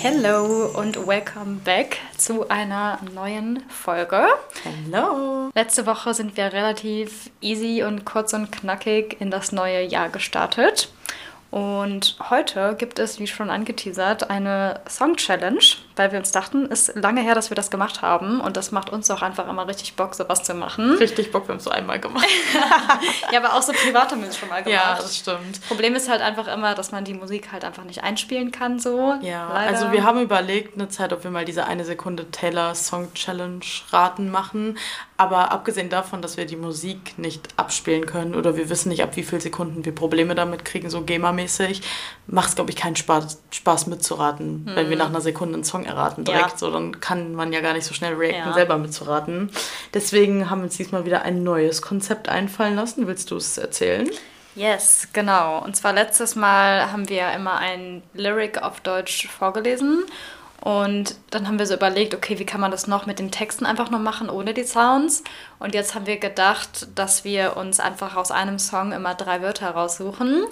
Hello und welcome back zu einer neuen Folge. Hello. Letzte Woche sind wir relativ easy und kurz und knackig in das neue Jahr gestartet. Und heute gibt es, wie schon angeteasert, eine Song-Challenge, weil wir uns dachten, es ist lange her, dass wir das gemacht haben und das macht uns auch einfach immer richtig Bock, sowas zu machen. Richtig Bock, wir haben es so einmal gemacht. ja, aber auch so privat haben wir es schon mal gemacht. Ja, das stimmt. Problem ist halt einfach immer, dass man die Musik halt einfach nicht einspielen kann, so. Ja, Leider. also wir haben überlegt eine Zeit, ob wir mal diese eine Sekunde Taylor Song Challenge raten machen. Aber abgesehen davon, dass wir die Musik nicht abspielen können oder wir wissen nicht, ab wie viel Sekunden wir Probleme damit kriegen, so GEMA-mäßig, macht es, glaube ich, keinen Spaß, Spaß mitzuraten, wenn wir nach einer Sekunde einen Song erraten direkt. Ja. So, dann kann man ja gar nicht so schnell reacten, Ja. selber mitzuraten. Deswegen haben wir uns diesmal wieder ein neues Konzept einfallen lassen. Willst du es erzählen? Yes, genau. Und zwar letztes Mal haben wir ja immer ein Lyric auf Deutsch vorgelesen. Und dann haben wir so überlegt, okay, wie kann man das noch mit den Texten einfach nur machen, ohne die Sounds? Und jetzt haben wir gedacht, dass wir uns einfach aus einem Song immer drei Wörter raussuchen.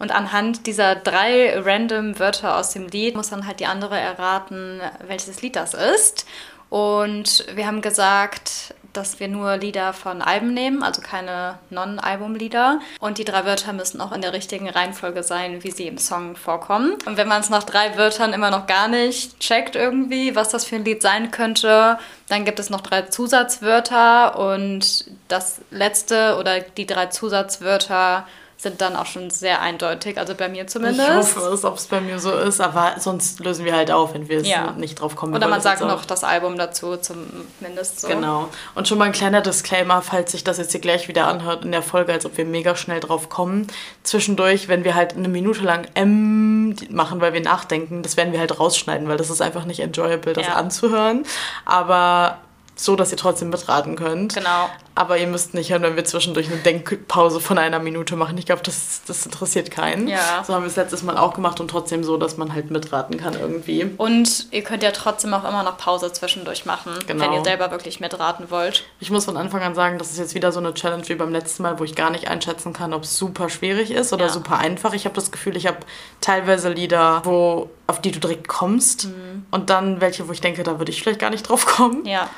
Und anhand dieser drei random Wörter aus dem Lied muss dann halt die andere erraten, welches Lied das ist. Und wir haben gesagt, dass wir nur Lieder von Alben nehmen, also keine Non-Album-Lieder. Und die drei Wörter müssen auch in der richtigen Reihenfolge sein, wie sie im Song vorkommen. Und wenn man es nach drei Wörtern immer noch gar nicht checkt irgendwie, was das für ein Lied sein könnte, dann gibt es noch drei Zusatzwörter und das letzte oder die drei Zusatzwörter sind dann auch schon sehr eindeutig, also bei mir zumindest. Ich hoffe es, ob es bei mir so ist, aber sonst lösen wir halt auf, wenn wir es Ja. nicht drauf kommen. Oder man sagt noch das Album dazu, zumindest so. Genau. Und schon mal ein kleiner Disclaimer, falls sich das jetzt hier gleich wieder anhört in der Folge, als ob wir mega schnell drauf kommen. Zwischendurch, wenn wir halt eine Minute lang M machen, weil wir nachdenken, das werden wir halt rausschneiden, weil das ist einfach nicht enjoyable, das Ja. anzuhören. Aber so, dass ihr trotzdem mitraten könnt. Genau. Aber ihr müsst nicht hören, wenn wir zwischendurch eine Denkpause von einer Minute machen. Ich glaube, das, das interessiert keinen. Ja. So haben wir es letztes Mal auch gemacht und trotzdem so, dass man halt mitraten kann irgendwie. Und ihr könnt ja trotzdem auch immer noch Pause zwischendurch machen, Genau. wenn ihr selber wirklich mitraten wollt. Ich muss von Anfang an sagen, das ist jetzt wieder so eine Challenge wie beim letzten Mal, wo ich gar nicht einschätzen kann, ob es super schwierig ist oder Ja. super einfach. Ich habe das Gefühl, ich habe teilweise Lieder, wo, auf die du direkt kommst Mhm. und dann welche, wo ich denke, da würde ich vielleicht gar nicht drauf kommen. Ja,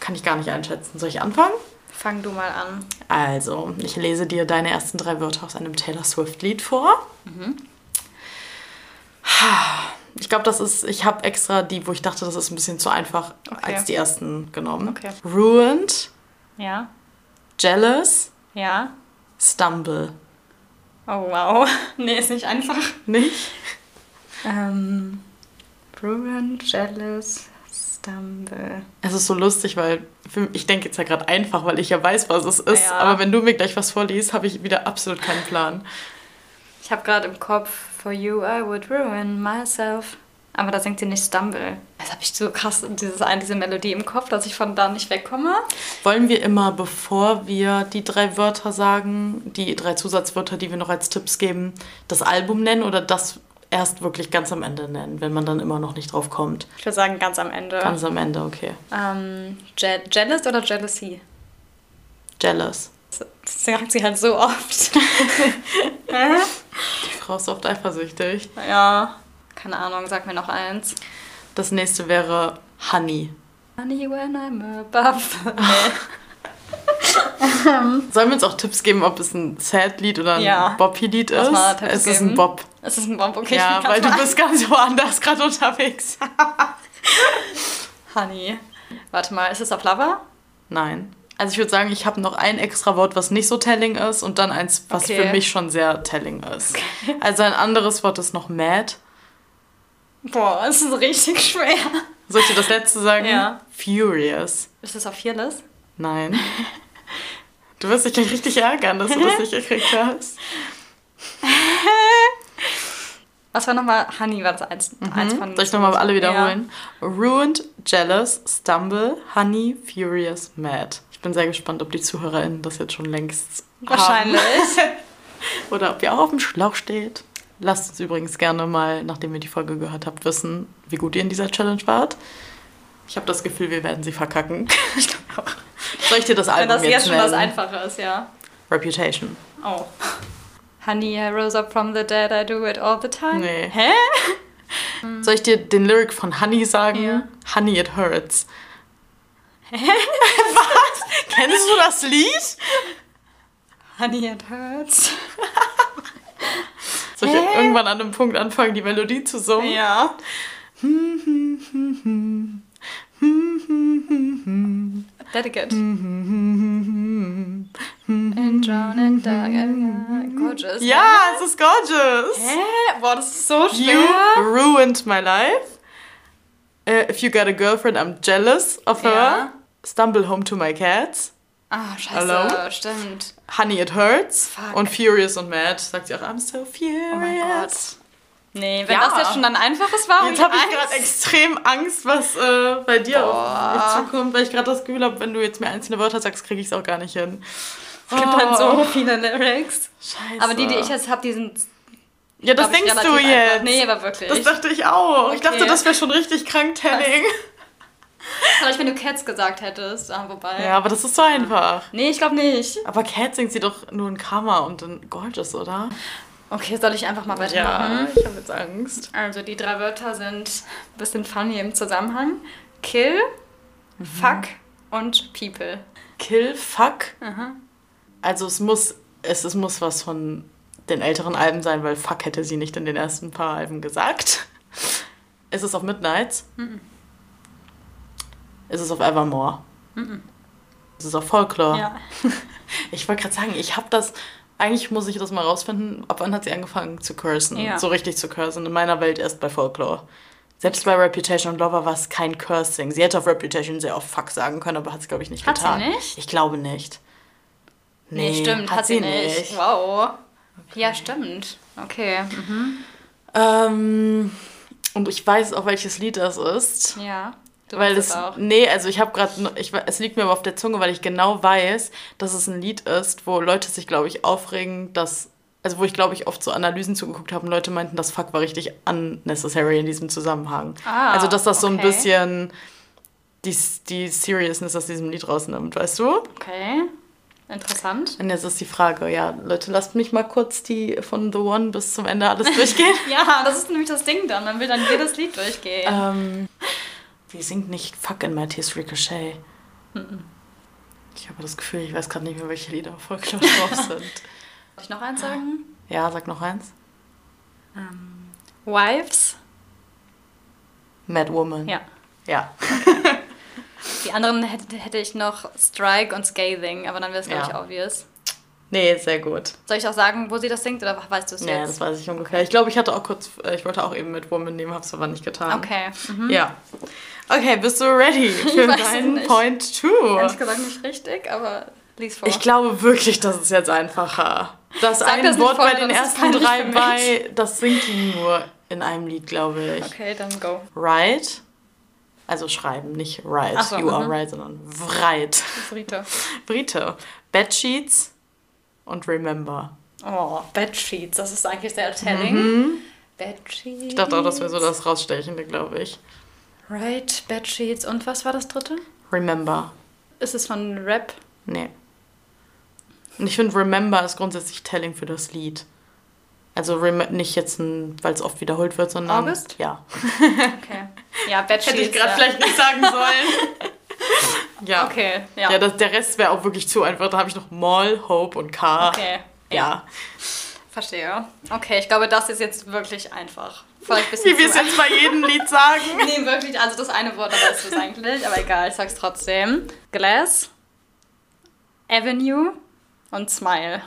Kann ich gar nicht einschätzen. Soll ich anfangen? fang du mal an. Also, ich lese dir deine ersten drei Wörter aus einem Taylor Swift-Lied vor. Ich glaube, das ist, ich habe extra die, wo ich dachte, das ist ein bisschen zu einfach, Okay. als die ersten genommen. Okay. Ruined, Ja, Jealous, ja. Stumble. Oh wow. Nee, ist nicht einfach. Nicht? Ähm, Ruin, Jealous, Stumble. Es ist so lustig, weil für, ich denke jetzt ja gerade einfach, weil ich ja weiß, was es ist. Ja. Aber wenn du mir gleich was vorliest, habe ich wieder absolut keinen Plan. Ich habe gerade im Kopf, For you I would ruin myself. Aber da singt sie nicht Stumble. Jetzt habe ich so krass dieses, diese Melodie im Kopf, dass ich von da nicht wegkomme. Wollen wir immer, bevor wir die drei Wörter sagen, die drei Zusatzwörter, die wir noch als Tipps geben, das Album nennen oder das erst wirklich ganz am Ende nennen, wenn man dann immer noch nicht drauf kommt? Ich würde sagen, ganz am Ende. Ganz am Ende, okay. Ähm, Je Jealous oder Jealousy? Jealous. Das sagt sie halt so oft. Die Frau ist oft eifersüchtig. ja, keine Ahnung, sag mir noch eins. Das nächste wäre Honey. Honey, when I'm above. Sollen wir uns auch Tipps geben, ob es ein Sad-Lied oder ein Ja. Boppy-Lied ist? es ist geben. ein Bob. Es ist ein Bomb, okay. ja, weil du bist ganz woanders gerade unterwegs. Honey. Warte mal, ist es auf Lover? Nein. Also ich würde sagen, ich habe noch ein extra Wort, was nicht so telling ist und dann eins, was Okay. für mich schon sehr telling ist. Also ein anderes Wort ist noch mad. Boah, es ist richtig schwer. Soll ich dir das letzte sagen? Ja. Furious. Ist es auf Fearless? Nein. Du wirst dich gleich richtig ärgern, dass du das nicht gekriegt hast. Was war nochmal? Honey war das eins, eins von. Mhm. Soll ich nochmal alle wiederholen? Ruined, Jealous, Stumble, Honey, Furious, Mad. Ich bin sehr gespannt, ob die ZuhörerInnen das jetzt schon längst Ja, wahrscheinlich. haben. Oder ob ihr auch auf dem Schlauch steht. Lasst uns übrigens gerne mal, nachdem ihr die Folge gehört habt, wissen, wie gut ihr in dieser Challenge wart. Ich habe das Gefühl, wir werden sie verkacken. Soll ich dir das Wenn Album das jetzt jetzt schon was? Einfaches, ja. Reputation. Oh. Honey, I rose up from the dead, I do it all the time. Nee. Hä? Soll ich dir den Lyric von Honey sagen? Ja. Honey, it hurts. Was? Kennst du das Lied? Honey, it hurts. Soll ich Hä? irgendwann an einem Punkt anfangen, die Melodie zu summen? Ja. Dedicate. And drown and die. Gorgeous. Ja, es ist gorgeous. Hä? Boah, das ist so You schwer. ruined my life. Uh, if you got a girlfriend, I'm jealous of her. Ja. Stumble home to my cats. Ah, scheiße. Hello? Stimmt. Honey, it hurts. Fuck. Und Furious und Mad sagt sie auch, I'm so furious. Oh mein Gott. Nee, wenn Ja. das jetzt schon ein einfaches war. Jetzt hab habe ich gerade extrem Angst, was äh, bei dir Boah. auf mich zukommt, weil ich gerade das Gefühl habe, wenn du jetzt mir einzelne Wörter sagst, kriege ich es auch gar nicht hin. Es gibt dann so viele Lyrics. Scheiße. Aber die, die ich jetzt habe, die sind. Ja, das ich, denkst du relativ jetzt. Einfach. Nee, aber wirklich. Das dachte ich auch. Ich Okay. dachte, das wäre schon richtig krank, Telling. Vielleicht, wenn du Cats gesagt hättest. Ah, wobei. Ja, aber das ist so einfach. Nee, ich glaube nicht. Aber Cat singt sie doch nur in Karma und in Gorgeous, oder? Okay, soll ich einfach mal weitermachen? ich habe jetzt Angst. Also, die drei Wörter sind ein bisschen funny im Zusammenhang: Kill, Mhm. Fuck und People. Kill, fuck. Aha. Also es muss, es, es muss was von den älteren Alben sein, weil fuck hätte sie nicht in den ersten paar Alben gesagt. Ist es auf Midnights? Ist es auf Evermore? Ist es auf Folklore? Ja. Ich wollte gerade sagen, ich habe das. Eigentlich muss ich das mal rausfinden. Ab wann hat sie angefangen zu cursen? Ja. So richtig zu cursen. In meiner Welt erst bei Folklore. Selbst bei Reputation und Lover war es kein Cursing. Sie hätte auf Reputation sehr oft Fuck sagen können, aber hat es, glaube ich, nicht Hat sie getan. nicht? Ich glaube nicht. Nee, stimmt, hat, sie nicht. Wow. Ja, stimmt. Okay. Mhm. Ähm, und ich weiß auch, welches Lied das ist. Ja. Du weil es, auch. nee, also ich habe gerade, es liegt mir aber auf der Zunge, weil ich genau weiß, dass es ein Lied ist, wo Leute sich, glaube ich, aufregen, dass, also wo ich, glaube ich, oft so Analysen zugeguckt habe und Leute meinten, das Fuck war richtig unnecessary in diesem Zusammenhang. Ah, also, dass das so ein okay. bisschen die, die Seriousness aus diesem Lied rausnimmt, weißt du? Okay. Interessant. Und jetzt ist die Frage, ja, Leute, lasst mich mal kurz die von The One bis zum Ende alles durchgehen. Ja, das ist nämlich das Ding dann. Man will dann jedes Lied durchgehen. Ähm, sie singt nicht Fuck in My Tears Ricochet. Ich habe das Gefühl, ich weiß gerade nicht mehr, welche Lieder auf Folklore drauf sind. Soll ich noch eins sagen? Ja, sag noch eins. Wives. Mad Woman. Ja. Ja. Die anderen hätte, hätte ich noch Strike und Scathing, aber dann wäre es, glaube Ja. ich, obvious. Nee, sehr gut. Soll ich auch sagen, wo sie das singt oder weißt du es Ja, jetzt? das weiß ich ungefähr. Ich glaube, ich hatte auch kurz, äh, ich wollte auch eben Mad Woman nehmen, habe es aber nicht getan. Okay. Mhm. Ja. Okay, bist du ready für deinen nicht. Point two? Ehrlich gesagt nicht richtig, aber lies vor. Ich glaube wirklich, das ist jetzt einfacher. Das Sag eine das Wort bei den ersten drei bei, das singt die nur in einem Lied, glaube ich. okay, dann go. Write, also schreiben, nicht write, so, you are mhm. right, sondern write. Rita. Brite, Bedsheets und Remember. Oh, Bedsheets, das ist eigentlich sehr telling. Bedsheets. Ich dachte auch, das wäre so das Rausstechende, glaube ich. Right, Bedsheets. Und was war das dritte? Remember. Ist es von Rap? Nee. Und ich finde, Remember ist grundsätzlich telling für das Lied. Also nicht jetzt, weil es oft wiederholt wird, sondern... August? Ja. Okay. Ja, Bedsheets. Hätte ich gerade ja. vielleicht nicht sagen sollen. ja. Okay, ja. Ja, das, der Rest wäre auch wirklich zu einfach. Da habe ich noch Mall, Hope und K. okay. Ja. Verstehe. Okay, ich glaube, das ist jetzt wirklich einfach. Vielleicht ein Wie wir es jetzt bei jedem Lied sagen. Nee, wirklich, also das eine Wort, aber ist es eigentlich. Aber egal, ich sag's trotzdem. Glass, Avenue und Smile.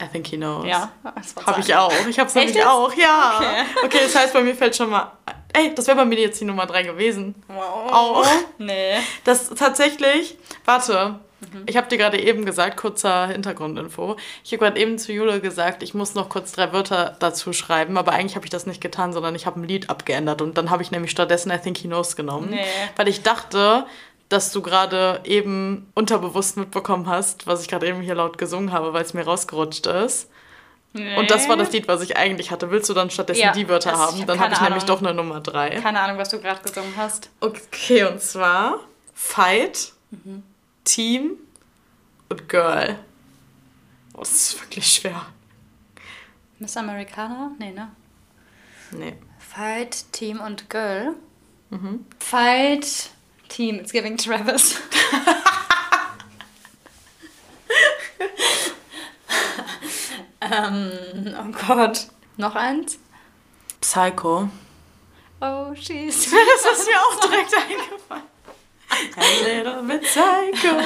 I think he knows. Ja, das Habe ich auch. Ich habe es nämlich auch, ja. Okay. Okay. das heißt, bei mir fällt schon mal. Ey, das wäre bei mir jetzt die Nummer 3 gewesen. Wow. Auch. Nee. Das tatsächlich. Warte. Mhm. Ich habe dir gerade eben gesagt, kurzer Hintergrundinfo. Ich habe gerade eben zu Jule gesagt, ich muss noch kurz drei Wörter dazu schreiben, aber eigentlich habe ich das nicht getan, sondern ich habe ein Lied abgeändert und dann habe ich nämlich stattdessen I Think He Knows genommen. Nee. Weil ich dachte, dass du gerade eben unterbewusst mitbekommen hast, was ich gerade eben hier laut gesungen habe, weil es mir rausgerutscht ist. Nee. Und das war das Lied, was ich eigentlich hatte. Willst du dann stattdessen Ja, die Wörter haben? hab Dann habe ich nämlich doch eine Nummer drei. Keine Ahnung, was du gerade gesungen hast. Okay, und zwar Fight, Mhm. Team und Girl. Oh, das ist wirklich schwer. Miss Americana? Nee, ne? Nee. Fight, Team und Girl. Fight, Team. It's giving Travis. ähm, oh Gott. Noch eins? Psycho. Oh, she's. Das ist mir auch direkt eingefallen. A little bit Psycho.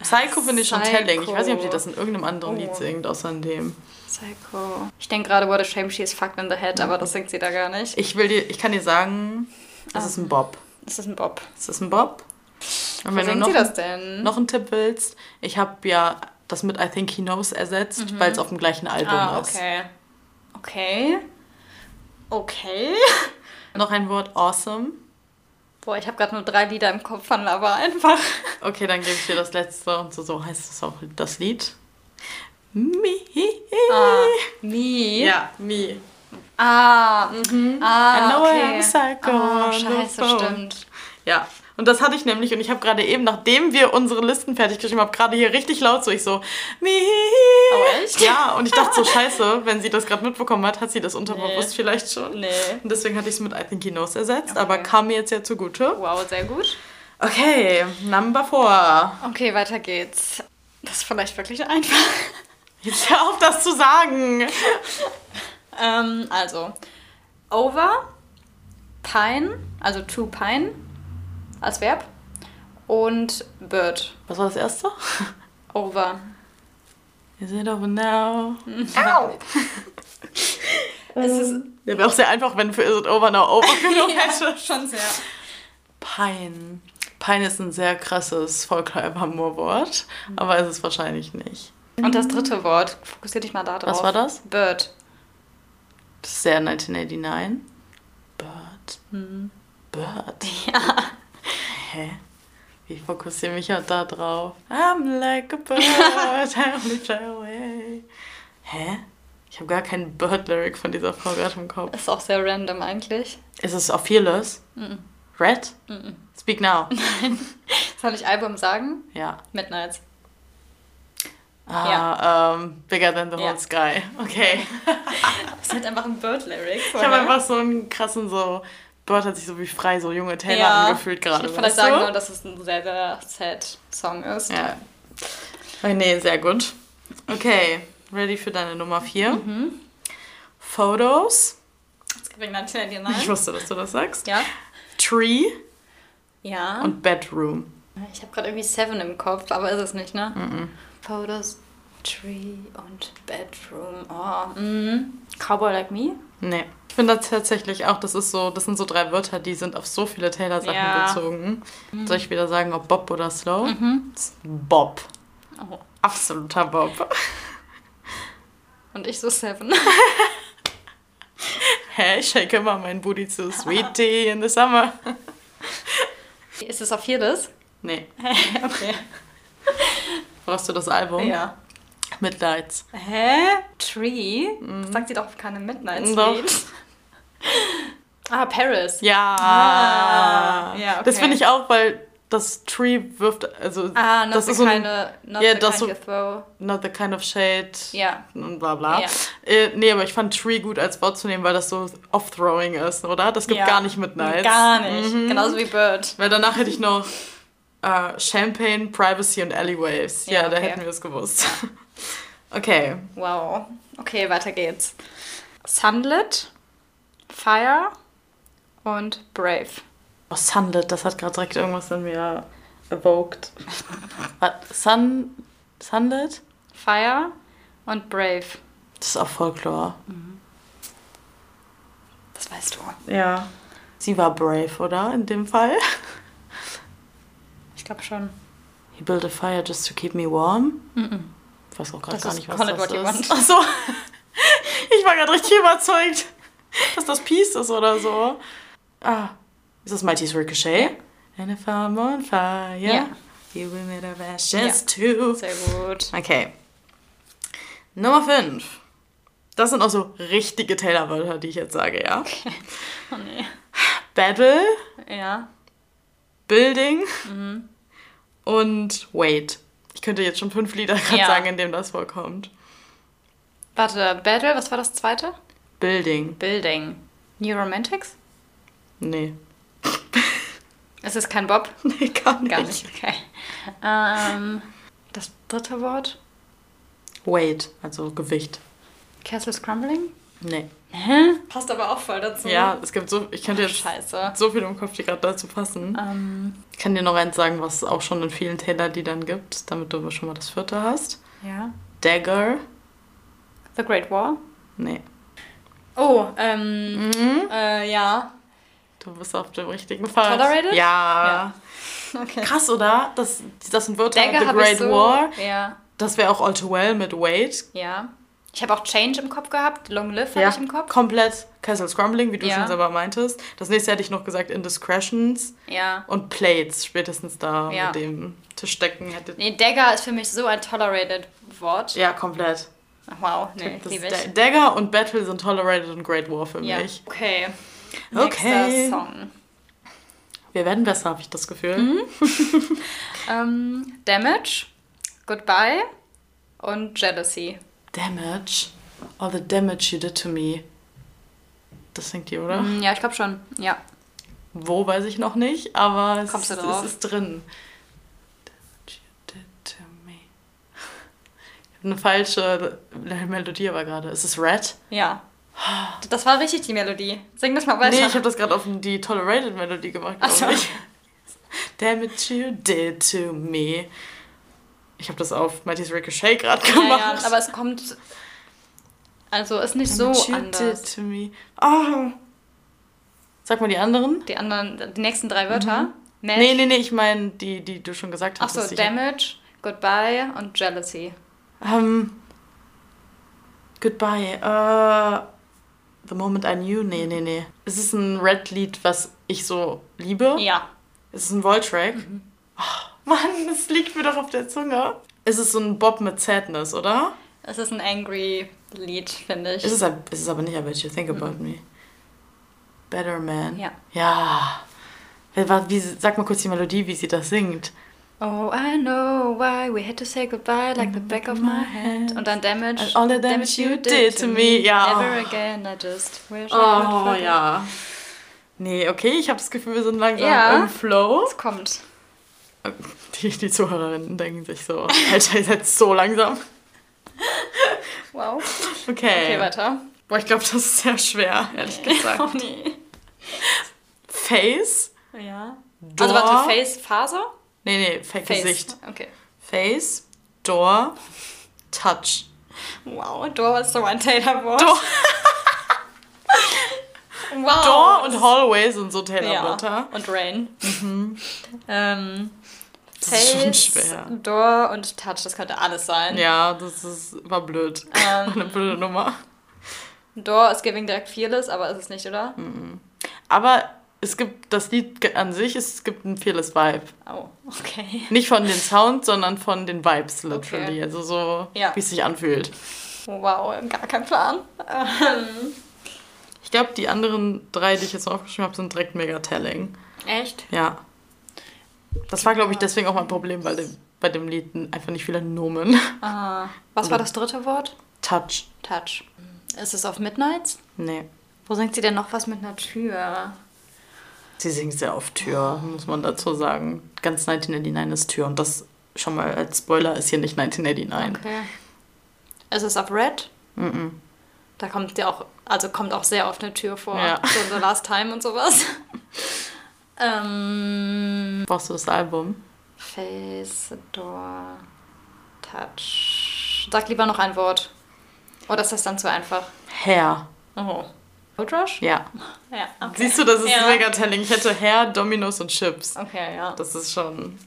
Psycho finde ich schon Psycho. telling. Ich weiß nicht, ob die das in irgendeinem anderen Oh. Lied singt, außer in dem. Psycho. Ich denke gerade, what a shame she is fucked in the head, aber das singt sie da gar nicht. Ich will dir, ich kann dir sagen, es ist ein Bob. Das ist ein Bob. Es ist ein Bob. Und Wo wenn du singt noch, sie das denn? noch einen Tipp willst, ich habe ja das mit I Think He Knows ersetzt, weil es auf dem gleichen Album ah, ist. okay. Okay. Okay. Noch ein Wort, awesome. Boah, ich habe gerade nur drei Lieder im Kopf von Lava einfach. Okay, dann gebe ich dir das letzte und so, so heißt es auch das Lied. Me. Ah, Me. Ja, me. Ah, mhm. ah, I know okay. I'm psycho Oh, scheiße, stimmt. Ja, und das hatte ich nämlich und ich habe gerade eben, nachdem wir unsere Listen fertig geschrieben haben, gerade hier richtig laut so, ich so, me. Oh, echt? Ja, und ich dachte so, scheiße, wenn sie das gerade mitbekommen hat, hat sie das unterbewusst Nee. vielleicht schon. Nee. Und deswegen hatte ich es mit I Think He Knows ersetzt, Okay. aber kam mir jetzt ja zugute. Wow, sehr gut. Okay, Number 4. Okay, weiter geht's. Das ist vielleicht wirklich einfach. Jetzt hör auf, das zu sagen. Ähm, also, over, pine, also to pine als Verb und bird. Was war das erste? Over. Is it over now? Au! es ist Der wäre auch sehr einfach, wenn für Is it over now over genommen hätte. schon sehr. Pine. Pine ist ein sehr krasses Folklore-Wort, aber ist es wahrscheinlich nicht. Und das dritte Wort, fokussier dich mal da drauf. Was war das? Bird. Das ist sehr 1989. Bird. Bird. Ja. Hä? Ich fokussiere mich halt da drauf. I'm like a bird, I only fly away. Hä? Ich habe gar keinen Bird-Lyric von dieser Frau gerade im Kopf. Ist auch sehr random eigentlich. Ist es auf Fearless? Red? Speak now. Soll ich Album sagen? Ja. Midnights. Ah, ähm, Bigger than the whole Ja. sky. Okay. Das ist halt einfach ein Bird-Lyric. Ich habe einfach so einen krassen so. Bird hat sich so wie frei, so junge Taylor ja, angefühlt gerade. Ich würde vielleicht sagen, nur, dass es ein sehr, sehr sad Song ist. Ja. Oh, nee, sehr gut. Okay, ready für deine Nummer 4. Mhm. Photos. 1989. Ich wusste, dass du das sagst. Ja. Tree Ja. und Bedroom. ich habe gerade irgendwie Seven im Kopf, aber ist es nicht, ne? Photos, Tree und Bedroom. Oh. Mhm. Cowboy Like Me? Nee. Ich finde das tatsächlich auch, das ist so, das sind so drei Wörter, die sind auf so viele Taylor-Sachen Ja. bezogen. Soll ich wieder sagen, ob Bob oder Slow? Ist Bob. Oh. Absoluter Bob. Und ich so Seven. Hä, ich shake immer mein Booty zu Sweet Tea in the summer. ist es auf Fearless? Nee. okay. Brauchst du das Album? Ja. Midnights. Hä? Tree? Das sagt sie doch auf keine Midnight Mhm. Doch. Ah, Paris. Ja. Ah, ja, okay. Das finde ich auch, weil das Tree wirft, also Ah, not das the ist so ein, of, not ja, the kind so- you throw. not the kind of shade Ja. und bla bla. Ja. Äh, nee, aber ich fand Tree gut als Wort zu nehmen, weil das so off-throwing ist, oder? Das gibt ja. gar nicht Midnights. Gar nicht. Genauso wie Bird. Weil danach hätte ich noch äh, Champagne, Privacy und Alleyways. Ja, Ja, da okay. hätten wir es gewusst. okay. Wow. Okay, weiter geht's. Sunlit, Fire und Brave. Oh, Sunlit, das hat gerade direkt irgendwas in mir evoked. Sun, Sunlit? Fire und Brave. Das ist auch Folklore. Das weißt du. Ja. Sie war brave, oder? In dem Fall. Ich glaube schon. He built a fire just to keep me warm. Ich weiß auch gerade gar nicht, was das What ist. Want. Ach so. Ich war gerade richtig überzeugt, dass das Peace ist oder so. Ah. Ist das Mighty's Ricochet? And if I'm on fire, Ja. you will made of ashes Ja. too. Sehr gut. Okay. Nummer 5. Das sind auch so richtige Taylor-Wörter, die ich jetzt sage, ja? Oh nee. Battle, Ja. Building Mhm. Und Wait. Ich könnte jetzt schon fünf Lieder gerade Ja. sagen, in denen das vorkommt. Warte, Battle, was war das zweite? Building. Building. New Romantics? Nee. Es ist kein Bob? Nee, gar nicht. Gar nicht, okay. Ähm, das dritte Wort? Weight, also Gewicht. Castle Scrumbling? Nee. Hä? Passt aber auch voll dazu. Ja, es gibt so, ich könnte jetzt Scheiße. so viel im Kopf, die gerade dazu passen. Ähm, Ich kann dir noch eins sagen, was es auch schon in vielen Taylor-Liedern gibt, damit du schon mal das vierte hast. ja. Dagger. The Great War? Nee. Oh, ähm, Mhm. äh, ja. Du bist auf dem richtigen Pfad. Tolerated? Ja. Okay. Krass, oder? Das, das sind Wörter. Dagger The Great so. War. Ja. Das wäre auch All Too Well mit Wait. Ja. Ich habe auch Change im Kopf gehabt. Long Live hatte ich im Kopf. komplett. Castle Scrumbling, wie du Ja. schon selber meintest. Das nächste hätte ich noch gesagt Indiscretions Ja. und Plates. Spätestens da Ja. mit dem Tischdecken hätte. Nee, Dagger ist für mich so ein tolerated Wort. Ja, komplett. Wow, nee, Das liebe ich. Dagger und Battle sind Tolerated und Great War für Ja. mich. Okay. Okay. Nächster Song. Wir werden besser, habe ich das Gefühl. Mhm. Ähm, Damage, Goodbye und Jealousy. Damage. All the damage you did to me. Das singt die, oder? Mm, Ja, ich glaube schon. Ja. Wo weiß ich noch nicht, aber es, ist, es ist drin. Damage you did to me. Ich habe eine falsche Melodie aber gerade. Ist es Red? Ja. Das war richtig die Melodie. Sing das mal weiter. Nee, ich habe das gerade auf die Tolerated Melodie gemacht. Ach so. Damage you did to me. Ich habe das auf Mighty's Ricochet gerade ja, gemacht. ja, aber es kommt. Also ist nicht so anders. to me. Oh. Sag mal die anderen. Die anderen, die nächsten drei Wörter. Mesh. Nee, nee, nee, ich meine die, die du schon gesagt hast. Achso, Damage, Goodbye und Jealousy. Ähm, goodbye. Äh, the Moment I Knew. Nee, nee, nee. Es ist ein Red-Lied, was ich so liebe. Ja. Es ist ein Volt-Track. Oh, Mann, das liegt mir doch auf der Zunge. Es ist so ein Bob mit Sadness, oder? Es ist ein angry Lied, finde ich. Es ist, es ist aber nicht I Bet You Think About Me. Better Man. Ja. Ja. Wie, sag mal kurz die Melodie, wie sie das singt. Oh, I know why we had to say goodbye like the back of my hand. Und dann Damage. And all the damage you did to me. Ja. Never again, I just wish Oh, ja. Nee, okay, ich habe das Gefühl, wir sind langsam Ja. im Flow. Es kommt. Die, die Zuhörerinnen denken sich so, Alter, ihr seid so langsam. Wow. Okay. Okay, weiter. Boah, ich glaube, das ist sehr schwer, ehrlich gesagt. Oh nee. Face. Ja. Door. Also warte, Face, Faser? Nee, nee, Face. Gesicht. Okay. Face, Door, Touch. Wow, Door ist so ein Taylor-Wort. Door, Wow. Door und Hallway sind so ja. Taylor-Wörter. Und Rain. Ähm, ist schon Face. Door und Touch, das könnte alles sein. Ja, das ist, war blöd. Ähm. Eine blöde Nummer. Door ist Giving direkt Fearless, aber ist es nicht, oder? Aber es gibt, das Lied an sich, es gibt ein Fearless Vibe. Oh, okay. Nicht von den Sounds, sondern von den Vibes, literally. Okay. Also so, Ja. wie es sich anfühlt. Wow, gar kein Plan. Ähm, Ich glaube, die anderen drei, die ich jetzt noch aufgeschrieben habe, sind direkt mega telling. echt? Ja. Das war, glaube ich, deswegen auch mein Problem bei dem, bei dem Lied. Einfach nicht viele Nomen. Ah, was war das dritte Wort? Touch. Touch. Ist es auf Midnights? Nee. Wo singt sie denn noch was mit einer Tür? Sie singt sehr oft Tür, muss man dazu sagen. Ganz 1989 ist Tür. Und das schon mal als Spoiler ist hier nicht 1989. Okay. Ist es auf Red? Mhm. Da kommt ja auch, also kommt auch sehr oft eine Tür vor. Ja. So The Last Time und sowas. ähm, Brauchst du das Album? Face, Door, Touch. Sag lieber noch ein Wort. Oder ist das dann zu einfach? Hair. Oh. Gold Rush? Ja. Ja, okay. Siehst du, das ist Ja. mega telling. Ich hätte Hair, Dominos und Chips. Okay, ja. Das ist schon.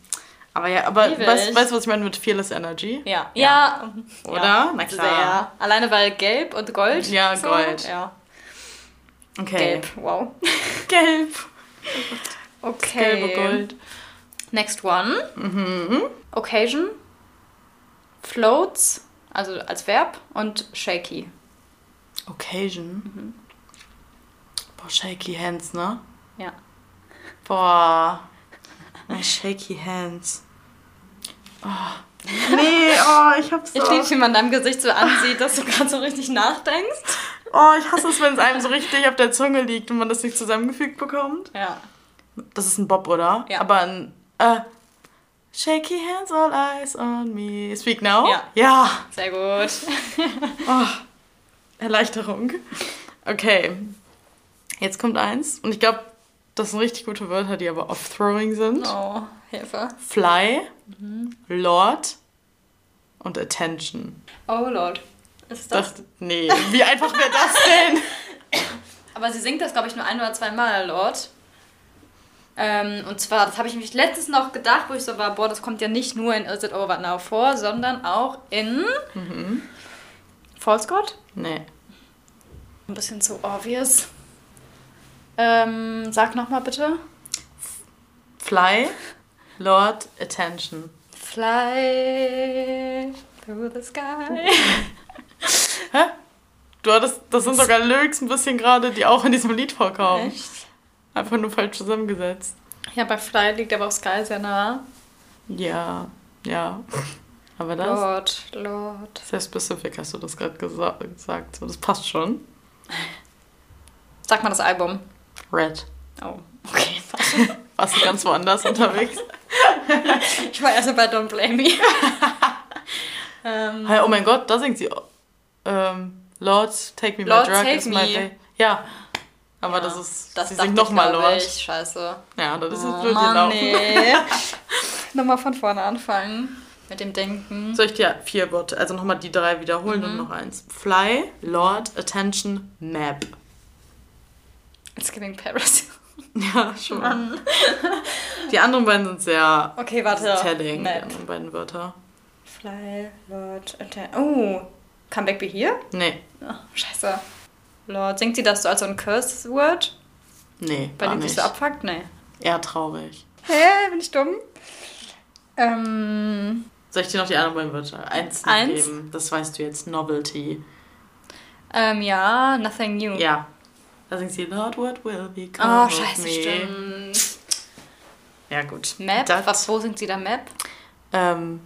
Aber ja, aber weißt du, was ich meine mit Fearless Energy? Ja. Ja. Oder? Ja, Na klar. Sehr. Alleine weil gelb und Gold. Ja, Gold. Ja. Okay. Gelb. Wow. Gelb. Okay. Gelbe Gold. Next one. Mhm. Occasion. Floats, also als Verb. Und shaky. Occasion. Mhm. Boah, shaky hands, ne? Ja. Boah. My shaky hands. Oh. Nee, oh, ich hab's so. Ich liebe, wie man deinem Gesicht so ansieht, dass du gerade so richtig nachdenkst. Oh, ich hasse es, wenn es einem so richtig auf der Zunge liegt und man das nicht zusammengefügt bekommt. Ja. Das ist ein Bob, oder? Ja. Aber ein. Äh, Shaky hands, all eyes on me. Speak now? Ja. Ja. Sehr gut. Oh, Erleichterung. Okay. Jetzt kommt eins. Und ich glaube, das sind richtig gute Wörter, die aber off-throwing sind. Oh, Hilfe. Fly, Lord und Attention. Oh Lord. Ist das? Dachte, nee, wie einfach wäre das denn? Aber sie singt das, glaube ich, nur ein oder zwei Mal, Lord. Ähm, und zwar, das habe ich mich letztens noch gedacht, wo ich so war, boah, das kommt ja nicht nur in Is It Over Now vor, sondern auch in False God. Nee. Ein bisschen zu obvious. Ähm, sag nochmal bitte. Fly, Lord, Attention. Fly through the sky. Hä? Du hattest, das sind sogar Lyrics ein bisschen gerade, die auch in diesem Lied vorkommen. Echt? Einfach nur falsch zusammengesetzt. Ja, bei Fly liegt aber auch Sky sehr nah. Ja, ja. Aber das, Lord, Lord. sehr specific hast du das gerade gesa gesagt. So, das passt schon. Sag mal das Album. Red. Oh, okay. Warst du ganz woanders unterwegs? Ich war erst bei Don't Blame Me. ähm, oh mein Gott, da singt sie. Ähm, Lord, take me Lord, my drug take is my me. day. Ja, aber ja, das ist, das sie singt nochmal Lord. Ich. Scheiße. Ja, das ist jetzt Oh, blöd Mann, gelaufen. nee. Nochmal von vorne anfangen. Mit dem Denken. Soll ich dir vier Worte, also nochmal die drei wiederholen und noch eins. Fly, Lord, Attention, Map. It's giving Paris. Ja, schon. Die anderen beiden sind sehr Okay, warte. telling, die Map. anderen beiden Wörter. Fly, Lord, Atten Oh, Come Back Be Here? Nee, Oh, scheiße. Lord, singt sie das so als so ein Curse-Word? nee, dem sich nicht. so abfuckt? Nee. Eher traurig. Hä, bin ich dumm? Ähm, Soll ich dir noch die anderen beiden Wörter? Eins, Eins? geben? Das weißt du jetzt. Novelty. ähm, ja, Nothing New. Ja. Da singt sie Lord, what will become Oh, scheiße, me? stimmt. Ja, gut. Map? Das- Was, wo singt sie da Map? Ähm,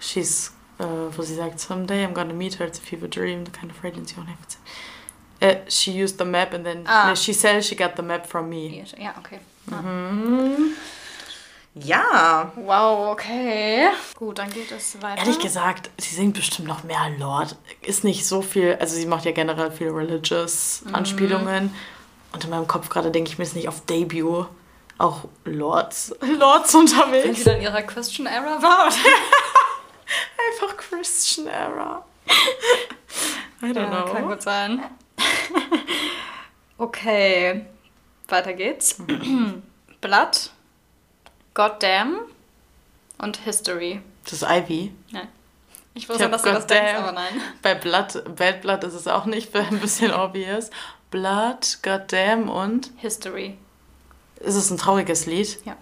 she's, äh, wo sie sagt, someday I'm gonna meet her, it's a fever dream, the kind of radiance you only have Äh, she used the map and then, Ah. nee, she said she got the map from me. Ja, okay. Mhm. Ja. Wow, okay. Gut, dann geht es weiter. Ehrlich gesagt, sie singt bestimmt noch mehr Lord. Ist nicht so viel, also sie macht ja generell viele religious Mhm. Anspielungen. Und in meinem Kopf gerade denke ich mir jetzt nicht auf Debut auch Lords, Lords Wenn unterwegs. sie dann in ihrer Christian Era war? Einfach Christian Era. I don't Ja, know. kann gut sein. Okay, weiter geht's. Blood, Goddamn und History. Das ist Ivy. Nein. Ich Ich wusste, hab dass du das denkst, aber nein. Bei Blood, Bad Blood ist es auch nicht, ein bisschen obvious. Blood, Goddamn und. History. Ist es ein trauriges Lied? Ja.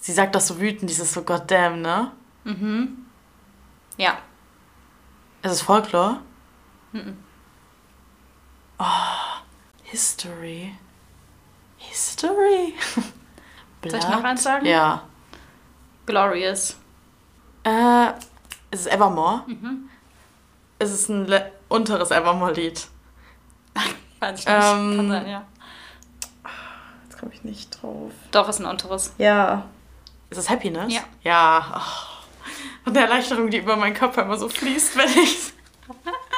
Sie sagt das so wütend, dieses so Goddamn, ne? Mhm. Ja. Ist es Folklore? Mhm. Oh, History. History? Soll ich noch eins sagen? Ja. Glorious. Äh, ist es Evermore? Mhm. Ist es ein le unteres Evermore-Lied? Weiß ich nicht. Ähm, Kann sein, ja. Jetzt komme ich nicht drauf. Doch, ist ein unteres. Ja. Ist es Happiness? Ja. Ja. Oh. Und eine Erleichterung, die über meinen Körper immer so fließt, wenn ich.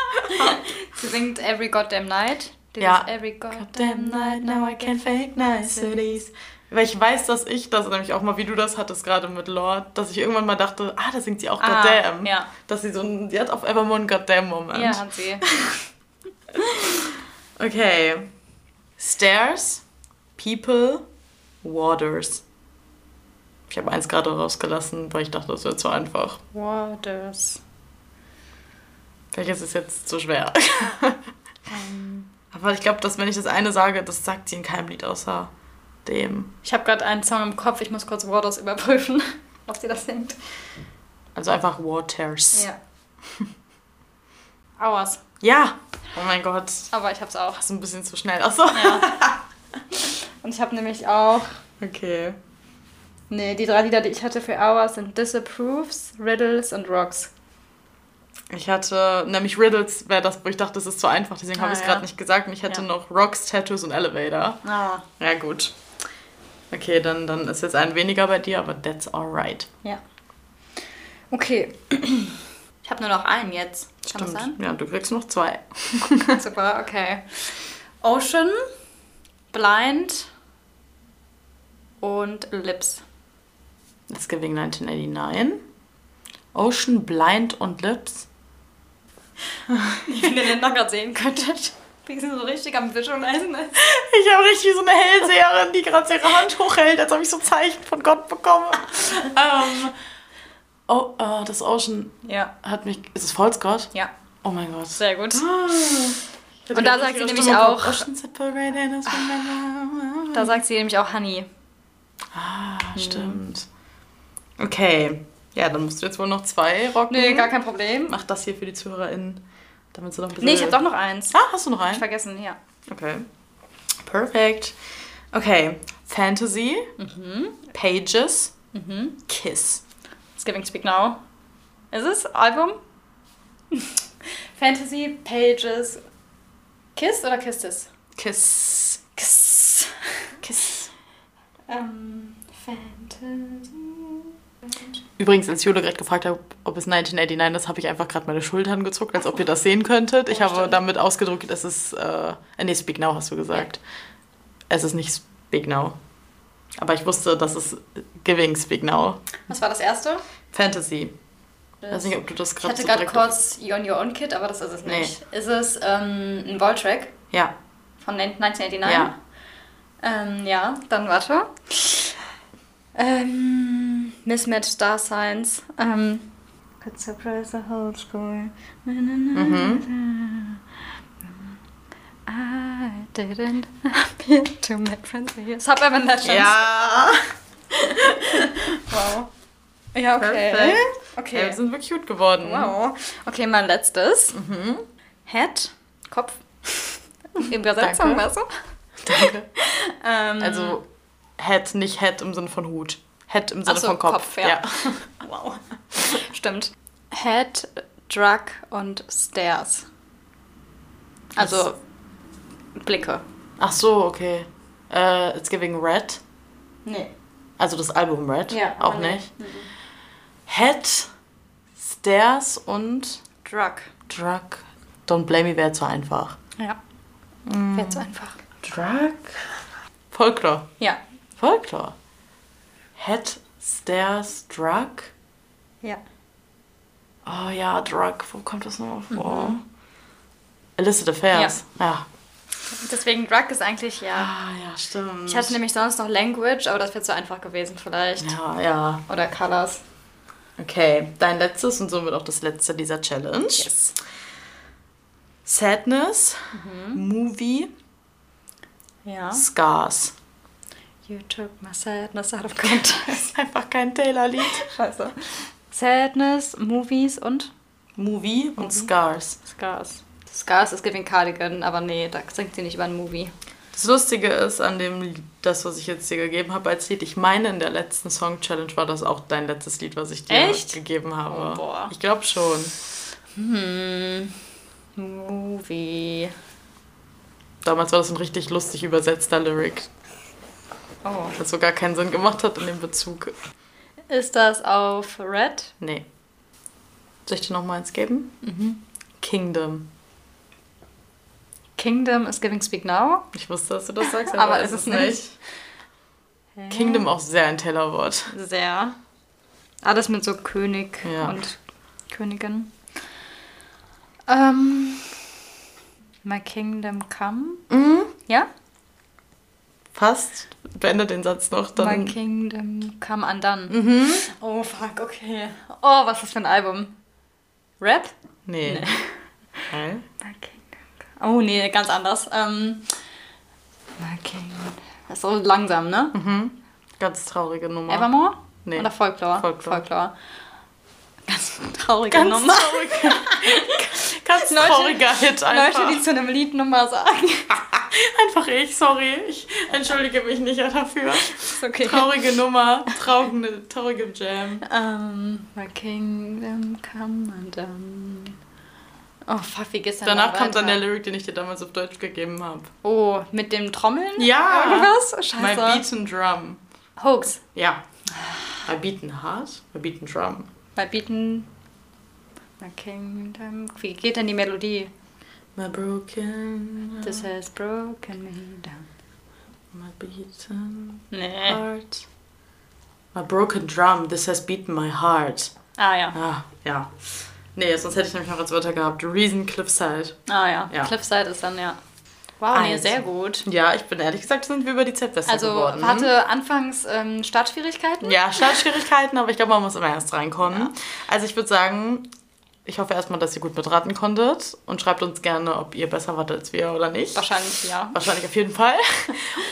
Sie singt Every Goddamn Night. Dieses Ja. Every Goddamn night, now I can't fake niceties. Weil ich weiß, dass ich das nämlich auch mal, wie du das hattest gerade mit Lord, dass ich irgendwann mal dachte, ah, da singt sie auch Ah, Goddamn. ja. Dass sie so ein, sie hat auf Evermore einen Goddamn-Moment. Ja, hat sie. Okay. Stairs, People, Waters. Ich habe eins gerade rausgelassen, weil ich dachte, das wird zu einfach. Waters. Welches ist jetzt zu schwer? Aber ich glaube, dass wenn ich das eine sage, das sagt sie in keinem Lied außer dem. Ich habe gerade einen Song im Kopf, ich muss kurz Waters überprüfen, ob sie das singt. Also einfach Waters. Ja. Hours. Ja. Oh mein Gott. Aber ich hab's auch. Das ist ein bisschen zu schnell. Achso. Ja. Und ich habe nämlich auch. Okay. Nee, die drei Lieder, die ich hatte für Hours sind Disapproves, Riddles und Rocks. Ich hatte nämlich Riddles, wäre das, wo ich dachte, das ist zu einfach, deswegen Ah, habe ich es ja. gerade nicht gesagt. Und ich hatte Ja. noch Rocks, Tattoos und Elevator. Ah, Ja, gut. Okay, dann, dann ist jetzt ein weniger bei dir, aber that's alright. ja. Okay. Ich habe nur noch einen jetzt. Kann das Stimmt. Ja, du kriegst noch zwei. sein? Super, okay. Ocean, Blind und Lips. It's Giving 1989. Ocean, Blind und Lips. Wenn ihr den noch gerade sehen könntet. Wie sie so richtig am Visualisen ist. Ich habe richtig wie so eine Hellseherin, die gerade ihre Hand hochhält, als ob ich so Zeichen von Gott bekomme. ähm, oh, äh, das Ocean Ja, hat mich. Ist es God? ja. Oh mein Gott. Sehr gut. Und Und da sagt sie nämlich auch- remember. Da sagt sie nämlich auch Honey. Ah, stimmt. Okay. Ja, dann musst du jetzt wohl noch zwei rocken. Nee, gar kein Problem. Mach das hier für die ZuhörerInnen, damit sie noch ein bisschen. Nee, ich habe doch noch eins. Ah, hast du noch Ich einen? vergessen, ja. Okay. Perfekt. Okay. Fantasy. Pages. Kiss. It's Giving Speak Now. Ist es? Album? Fantasy, Pages, Kiss oder Kisses? Kiss. Kiss. Kiss. Ähm, Fantasy. Übrigens, als Jule gerade gefragt hat, ob es 1989 ist, habe ich einfach gerade meine Schultern gezuckt, als ob ihr das sehen könntet. Ich habe damit ausgedrückt, es ist. Äh, nee, Speak Now hast du gesagt. Es ist nicht Speak Now. Aber ich wusste, dass es Giving Speak Now. Was war das erste? Fantasy. Ich weiß nicht, ob du das Ich gerade hatte so gerade kurz You on Your Own Kid, aber das ist es nicht. Ist es ähm, ein Voltrack Ja. von 1989? Ja. Ähm, ja, dann warte. Ähm, Mismatch Star Signs. Ähm, could surprise the whole school. Na, na, na, Mhm. I didn't appear to make friends with you. Suburban Legends. Ja. Wow. Ja, okay. Perfekt. Ja, Okay. wir sind wirklich gut geworden. Wow. Okay, mein letztes. Mhm. Head. Kopf. Übersetzung, weißt du? Danke. Ähm, Also Head, nicht Head im Sinne von Hut. Head im Sinne so, von Kopf. Kopf, ja. Wow. Stimmt. Head, Drug und Stairs. Also Blicke. Ach so, okay. Äh, it's giving Red. Nee. Also das Album Red. Ja, Auch nicht. Head, Stairs und Drug. Drug. Don't Blame Me wäre zu einfach. Ja. Wäre zu einfach. Drug? Folklore. Ja. Folklore. Head, Stairs, Drug. Ja. Oh ja, Drug. Wo kommt das nochmal vor? Illicit Affairs. Ja. Deswegen Drug ist eigentlich ja. Ah, ja, stimmt. Ich hatte nämlich sonst noch Language, aber das wäre zu einfach gewesen vielleicht. Ja, ja. Oder Colors. Okay, dein letztes und somit auch das letzte dieser Challenge. Yes. Sadness, Mhm. Movie, Ja. Scars. You took my sadness out of context. Einfach kein Taylor-Lied. Scheiße. Sadness, Movies und Movie und Scars. Scars. Scars ist Giving Cardigan, aber nee, da singt sie nicht über ein Movie. Das Lustige ist an dem Lied, das, was ich jetzt dir gegeben habe als Lied, ich meine, in der letzten Song-Challenge war das auch dein letztes Lied, was ich dir Echt? gegeben habe. Oh, boah. Ich glaube schon. Hm. Movie. Damals war das ein richtig lustig übersetzter Lyric, Oh. das so gar keinen Sinn gemacht hat in dem Bezug. Ist das auf Red? Nee. Soll ich dir noch mal eins geben? Mhm. Kingdom. Kingdom is Giving Speak Now. Ich wusste, dass du das sagst, Aber ist es nicht. Kingdom auch sehr ein Tellerwort. Sehr. Alles mit so König Ja. und Königin. Ähm. My Kingdom Come. Mhm. Ja? Fast. Beende den Satz noch. My Dann. Kingdom Come Undone. Mhm. Oh, fuck, okay. Oh, was ist das für ein Album? Rap? Nee. Nee. Hä? My Kingdom. Oh, nee, ganz anders. Ähm. My Kingdom. Das ist so langsam, ne? Mhm. Ganz traurige Nummer. Evermore? Nee. Oder Folklore? Folklore. Folklore. Ganz traurige Ganz Nummer. trauriger. Ganz Leute- trauriger Hit einfach. Leute, die zu einem Lied Nummer sagen. Einfach ich, sorry. Ich entschuldige mich nicht dafür. Ist okay. Traurige Nummer, traurige, traurige Jam. Um, my kingdom come undone. Oh, fuck, wie geht's denn Danach da kommt dann der? Lyric, den ich dir damals auf Deutsch gegeben habe. Oh, mit dem Trommeln? Ja. Irgendwas? My Scheiße. beat and drum. Hoax. Ja. My beat and heart, my beat and drum. Bei Beaten. My kingdom. Wie geht denn die Melodie? My broken This has broken me down. my beaten Nee. heart. My broken drum, this has beaten my heart. Ah ja. Ah, ja. Nee, sonst hätte ich nämlich noch als Wörter gehabt. Reason Cliffside. Ah ja. Ja. Cliffside ist dann ja. Wow, nee, Also. sehr gut. Ja, ich bin ehrlich gesagt, sind wir über die Zeit besser Also geworden. hatte anfangs ähm, Startschwierigkeiten. Ja, Startschwierigkeiten, aber ich glaube, man muss immer erst reinkommen. Ja. Also ich würde sagen, ich hoffe erstmal, dass ihr gut mitraten konntet und schreibt uns gerne, ob ihr besser wart als wir oder nicht. Wahrscheinlich ja. Wahrscheinlich auf jeden Fall.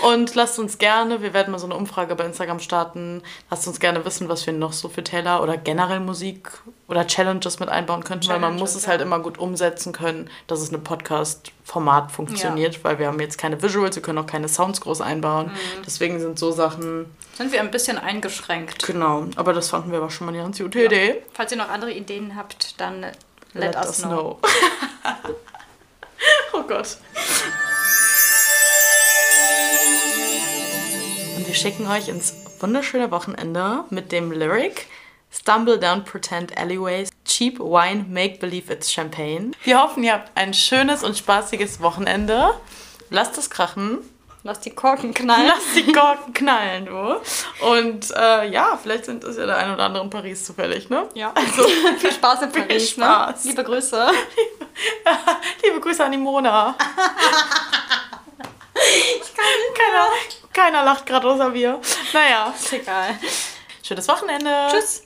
Und lasst uns gerne, wir werden mal so eine Umfrage bei Instagram starten, lasst uns gerne wissen, was wir noch so für Taylor oder generell Musik oder Challenges mit einbauen könnten, weil man muss es halt ja. immer gut umsetzen können, dass es ein Podcast-Format funktioniert, weil wir haben jetzt keine Visuals, wir können auch keine Sounds groß einbauen. Mhm. Deswegen sind so Sachen, Sind wir ein bisschen eingeschränkt. genau, aber das fanden wir aber schon mal eine ganz gute Idee. Falls ihr noch andere Ideen habt, dann let, us, know. oh Gott. Und wir schicken euch ins wunderschöne Wochenende mit dem Lyric Stumble down pretend alleyways, cheap wine, make believe it's champagne. Wir hoffen, ihr habt ein schönes und spaßiges Wochenende. Lasst es krachen. Lass die Korken knallen. Lasst die Korken knallen, du. Und äh, ja, vielleicht sind es ja der ein oder andere in Paris zufällig, ne? Ja. Also, Viel Spaß in Viel Paris. Spaß. Ne? Liebe Grüße. liebe Grüße an die Mona. keiner, keiner lacht gerade außer wir. Naja, Ist egal. schönes Wochenende. Tschüss.